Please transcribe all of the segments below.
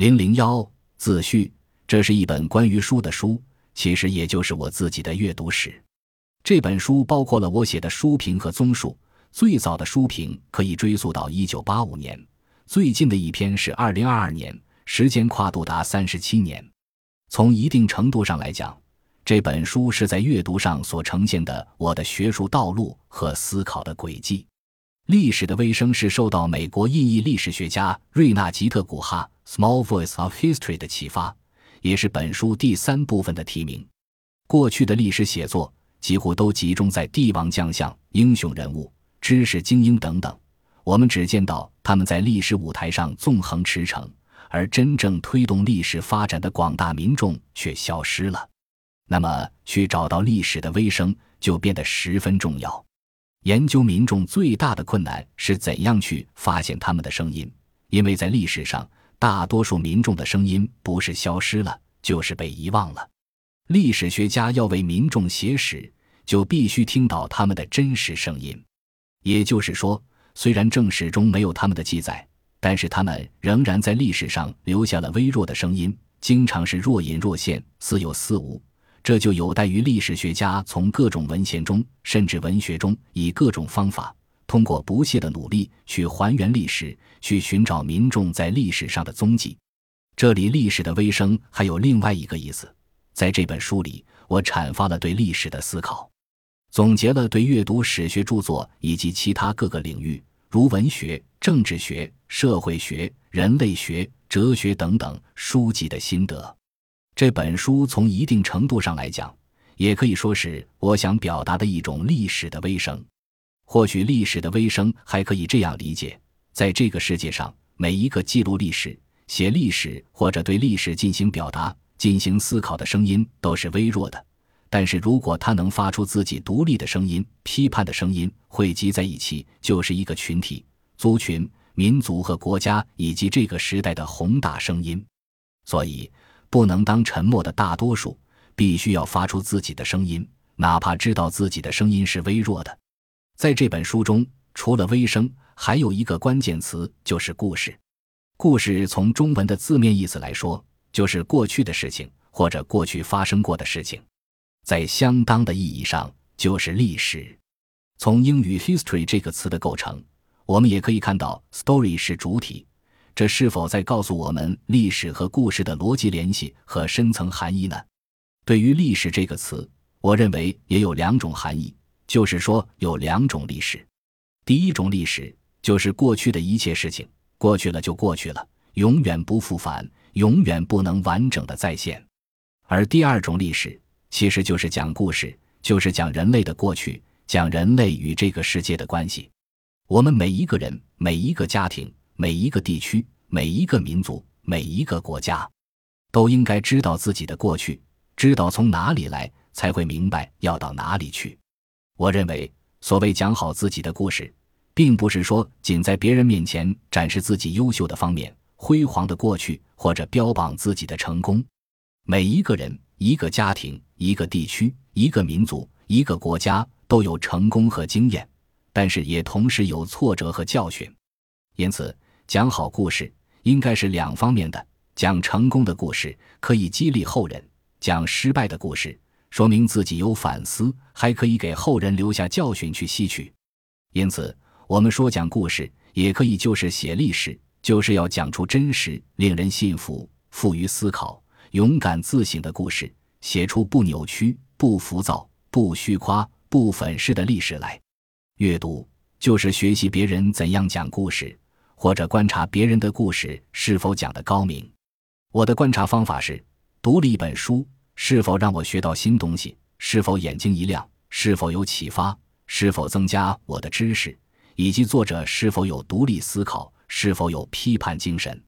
零零幺自序，这是一本关于书的书，其实也就是我自己的阅读史。这本书包括了我写的书评和综述。最早的书评可以追溯到一九八五年，最近的一篇是二零二二年，时间跨度达三十七年。从一定程度上来讲，这本书是在阅读上所呈现的我的学术道路和思考的轨迹。历史的微声是受到美国印裔历史学家瑞纳吉特古哈 （Small Voice of History） 的启发，也是本书第三部分的题名。过去的历史写作几乎都集中在帝王将相、英雄人物。知识精英等等，我们只见到他们在历史舞台上纵横驰骋，而真正推动历史发展的广大民众却消失了。那么，去找到历史的微声就变得十分重要。研究民众最大的困难是怎样去发现他们的声音，因为在历史上，大多数民众的声音不是消失了，就是被遗忘了。历史学家要为民众写史，就必须听到他们的真实声音。也就是说，虽然正史中没有他们的记载，但是他们仍然在历史上留下了微弱的声音，经常是若隐若现、似有似无。这就有待于历史学家从各种文献中，甚至文学中，以各种方法，通过不懈的努力去还原历史，去寻找民众在历史上的踪迹。这里“历史的微声”还有另外一个意思，在这本书里，我阐发了对历史的思考。总结了对阅读史学著作以及其他各个领域，如文学、政治学、社会学、人类学、哲学等等书籍的心得。这本书从一定程度上来讲，也可以说是我想表达的一种历史的微声。或许历史的微声还可以这样理解：在这个世界上，每一个记录历史、写历史或者对历史进行表达、进行思考的声音，都是微弱的。但是如果他能发出自己独立的声音、批判的声音，汇集在一起，就是一个群体、族群、民族和国家以及这个时代的宏大声音。所以，不能当沉默的大多数，必须要发出自己的声音，哪怕知道自己的声音是微弱的。在这本书中，除了微声，还有一个关键词，就是故事。故事从中文的字面意思来说，就是过去的事情或者过去发生过的事情。在相当的意义上，就是历史。从英语 “history” 这个词的构成，我们也可以看到 “story” 是主体。这是否在告诉我们历史和故事的逻辑联系和深层含义呢？对于“历史”这个词，我认为也有两种含义，就是说有两种历史。第一种历史就是过去的一切事情，过去了就过去了，永远不复返，永远不能完整的再现。而第二种历史。其实就是讲故事，就是讲人类的过去，讲人类与这个世界的关系。我们每一个人、每一个家庭、每一个地区、每一个民族、每一个国家，都应该知道自己的过去，知道从哪里来，才会明白要到哪里去。我认为，所谓讲好自己的故事，并不是说仅在别人面前展示自己优秀的方面、辉煌的过去，或者标榜自己的成功。每一个人。一个家庭、一个地区、一个民族、一个国家都有成功和经验，但是也同时有挫折和教训。因此，讲好故事应该是两方面的：讲成功的故事可以激励后人，讲失败的故事说明自己有反思，还可以给后人留下教训去吸取。因此，我们说讲故事也可以就是写历史，就是要讲出真实、令人信服、富于思考。勇敢自省的故事，写出不扭曲、不浮躁、不虚夸、不粉饰的历史来。阅读就是学习别人怎样讲故事，或者观察别人的故事是否讲得高明。我的观察方法是：读了一本书，是否让我学到新东西？是否眼睛一亮？是否有启发？是否增加我的知识？以及作者是否有独立思考？是否有批判精神？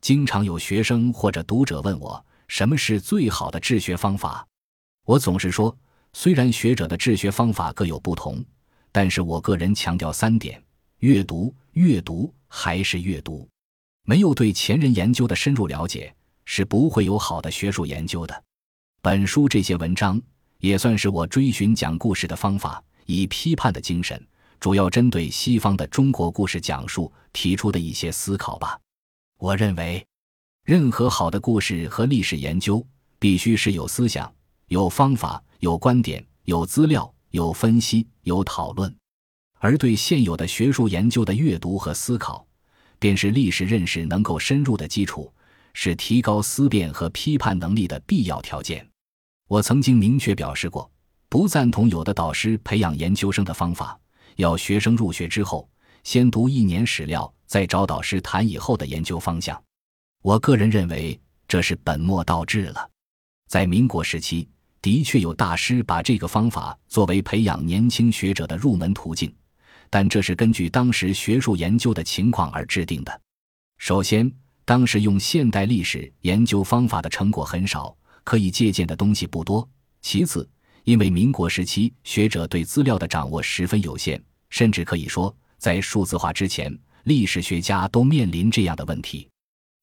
经常有学生或者读者问我。什么是最好的治学方法？我总是说，虽然学者的治学方法各有不同，但是我个人强调三点：阅读、阅读还是阅读。没有对前人研究的深入了解，是不会有好的学术研究的。本书这些文章也算是我追寻讲故事的方法，以批判的精神，主要针对西方的中国故事讲述提出的一些思考吧。我认为。任何好的故事和历史研究，必须是有思想、有方法、有观点、有资料、有分析、有讨论。而对现有的学术研究的阅读和思考，便是历史认识能够深入的基础，是提高思辨和批判能力的必要条件。我曾经明确表示过，不赞同有的导师培养研究生的方法，要学生入学之后先读一年史料，再找导师谈以后的研究方向。我个人认为这是本末倒置了。在民国时期，的确有大师把这个方法作为培养年轻学者的入门途径。但这是根据当时学术研究的情况而制定的。首先，当时用现代历史研究方法的成果很少，可以借鉴的东西不多。其次，因为民国时期学者对资料的掌握十分有限，甚至可以说，在数字化之前，历史学家都面临这样的问题，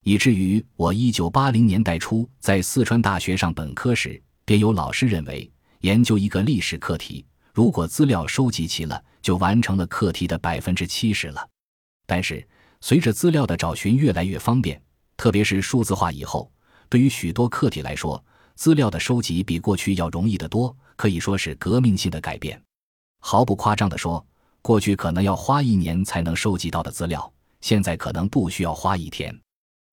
以至于我一九八零年代初在四川大学上本科时，便有老师认为，研究一个历史课题。如果资料收集齐了，就完成了课题的百分之七十了。但是，随着资料的找寻越来越方便，特别是数字化以后，对于许多课题来说，资料的收集比过去要容易得多，可以说是革命性的改变。毫不夸张地说，过去可能要花一年才能收集到的资料，现在可能不需要花一天。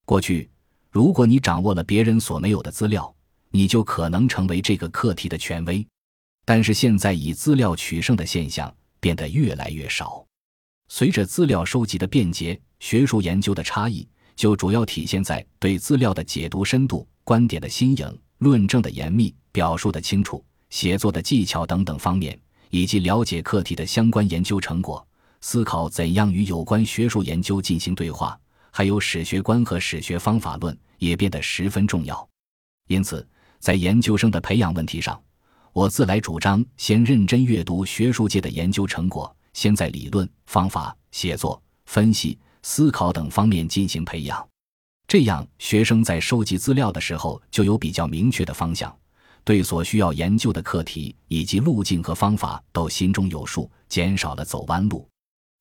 过去，如果你掌握了别人所没有的资料，你就可能成为这个课题的权威。但是现在以资料取胜的现象变得越来越少。随着资料收集的便捷，学术研究的差异就主要体现在对资料的解读深度、观点的新颖、论证的严密、表述的清楚、写作的技巧等等方面，以及了解课题的相关研究成果、思考怎样与有关学术研究进行对话，还有史学观和史学方法论也变得十分重要。因此，在研究生的培养问题上，我自来主张先认真阅读学术界的研究成果，先在理论、方法、写作、分析、思考等方面进行培养。这样，学生在收集资料的时候就有比较明确的方向，对所需要研究的课题以及路径和方法都心中有数，减少了走弯路。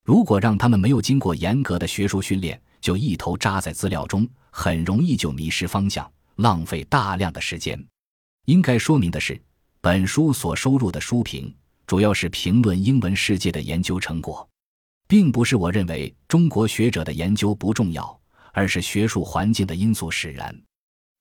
如果让他们没有经过严格的学术训练，就一头扎在资料中，很容易就迷失方向，浪费大量的时间。应该说明的是。本书所收入的书评，主要是评论英文世界的研究成果，并不是我认为中国学者的研究不重要，而是学术环境的因素使然。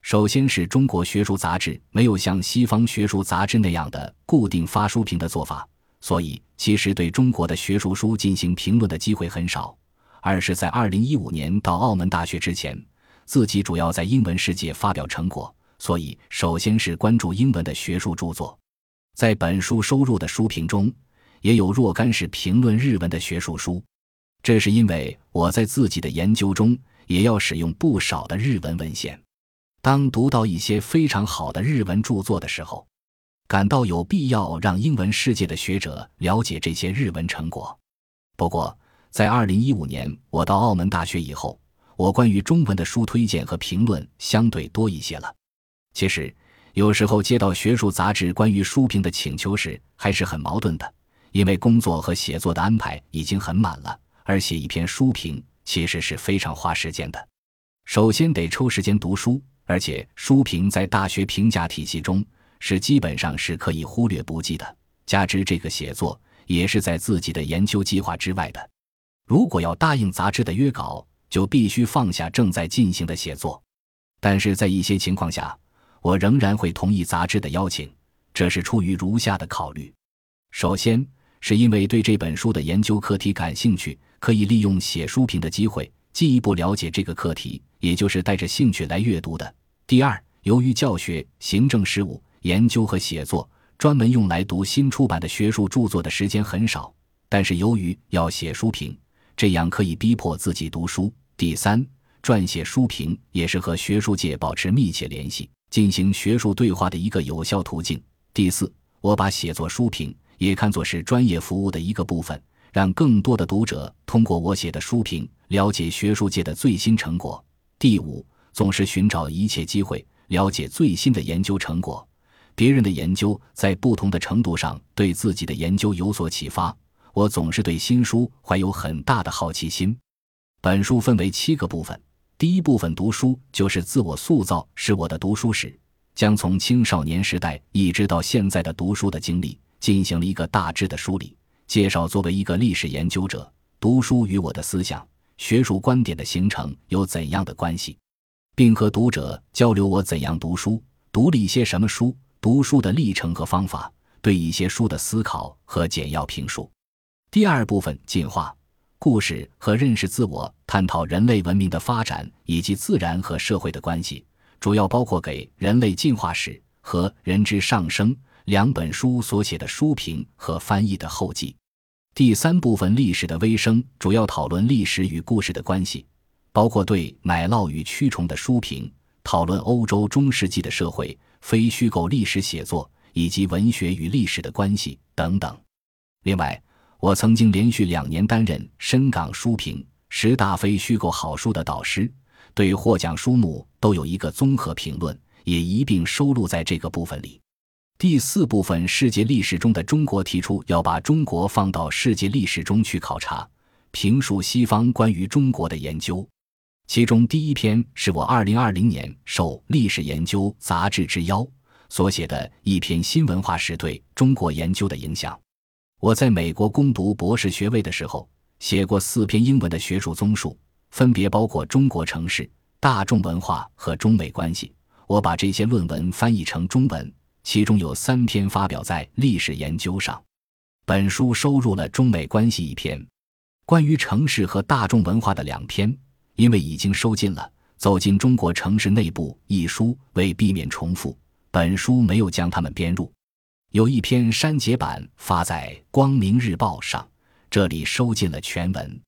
首先是中国学术杂志没有像西方学术杂志那样的固定发书评的做法，所以其实对中国的学术书进行评论的机会很少。二是，在二零一五年到澳门大学之前，自己主要在英文世界发表成果。所以，首先是关注英文的学术著作，在本书收入的书评中，也有若干是评论日文的学术书。这是因为我在自己的研究中也要使用不少的日文文献。当读到一些非常好的日文著作的时候，感到有必要让英文世界的学者了解这些日文成果。不过，在二零一五年我到澳门大学以后，我关于中文的书推荐和评论相对多一些了。其实，有时候接到学术杂志关于书评的请求时，还是很矛盾的，因为工作和写作的安排已经很满了，而写一篇书评其实是非常花时间的。首先得抽时间读书，而且书评在大学评价体系中是基本上是可以忽略不计的。加之这个写作也是在自己的研究计划之外的，如果要答应杂志的约稿，就必须放下正在进行的写作。但是在一些情况下，我仍然会同意杂志的邀请，这是出于如下的考虑：首先，是因为对这本书的研究课题感兴趣，可以利用写书评的机会进一步了解这个课题，也就是带着兴趣来阅读的；第二，由于教学、行政事务、研究和写作专门用来读新出版的学术著作的时间很少，但是由于要写书评，这样可以逼迫自己读书；第三，撰写书评也是和学术界保持密切联系。进行学术对话的一个有效途径。第四，我把写作书评也看作是专业服务的一个部分，让更多的读者通过我写的书评了解学术界的最新成果。第五，总是寻找一切机会了解最新的研究成果，别人的研究在不同的程度上对自己的研究有所启发。我总是对新书怀有很大的好奇心。本书分为七个部分。第一部分读书就是自我塑造，是我的读书史，将从青少年时代一直到现在的读书的经历进行了一个大致的梳理，介绍作为一个历史研究者，读书与我的思想、学术观点的形成有怎样的关系，并和读者交流我怎样读书，读了一些什么书，读书的历程和方法，对一些书的思考和简要评述。第二部分进化。故事和认识自我，探讨人类文明的发展以及自然和社会的关系，主要包括给《人类进化史》和《人之上升》两本书所写的书评和翻译的后记。第三部分历史的微生，主要讨论历史与故事的关系，包括对奶酪与蛆虫的书评，讨论欧洲中世纪的社会、非虚构历史写作以及文学与历史的关系等等。另外。我曾经连续两年担任深港书评十大非虚构好书的导师，对获奖书目都有一个综合评论，也一并收录在这个部分里。第四部分世界历史中的中国提出要把中国放到世界历史中去考察，评述西方关于中国的研究。其中第一篇是我二零二零年受《历史研究》杂志之邀所写的一篇新文化史对中国研究的影响。我在美国攻读博士学位的时候，写过四篇英文的学术综述，分别包括中国城市、大众文化和中美关系。我把这些论文翻译成中文，其中有三篇发表在《历史研究》上。本书收入了中美关系一篇，关于城市和大众文化的两篇，因为已经收进了《走进中国城市内部》一书，为避免重复，本书没有将它们编入。有一篇删节版发在《光明日报》上，这里收进了全文。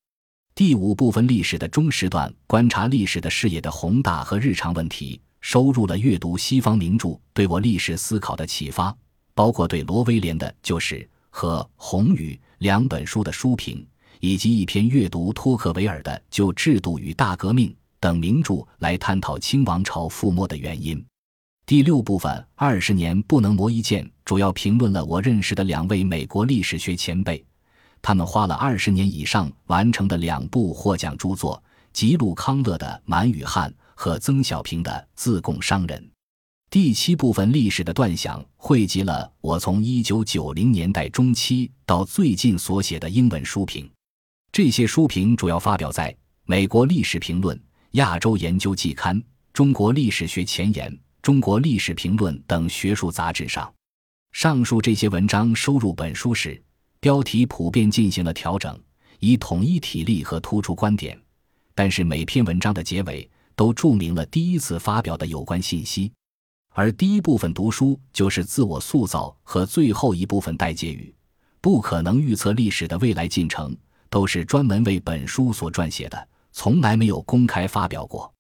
第五部分历史的中时段，观察历史的视野的宏大和日常问题，收入了阅读西方名著对我历史思考的启发，包括对罗威廉的《旧史》和《红雨》两本书的书评，以及一篇阅读托克维尔的《就制度与大革命》等名著来探讨清王朝覆没的原因。第六部分二十年不能磨一剑，主要评论了我认识的两位美国历史学前辈，他们花了二十年以上完成的两部获奖著作：吉鲁康乐的《满语汉》和曾小平的《自贡商人》。第七部分历史的断想汇集了我从一九九零年代中期到最近所写的英文书评，这些书评主要发表在《美国历史评论》《亚洲研究季刊》《中国历史学前沿》。中国历史评论等学术杂志上，上述这些文章收入本书时，标题普遍进行了调整，以统一体例和突出观点。但是每篇文章的结尾都注明了第一次发表的有关信息。而第一部分读书就是自我塑造和最后一部分待结语，不可能预测历史的未来进程，都是专门为本书所撰写的，从来没有公开发表过。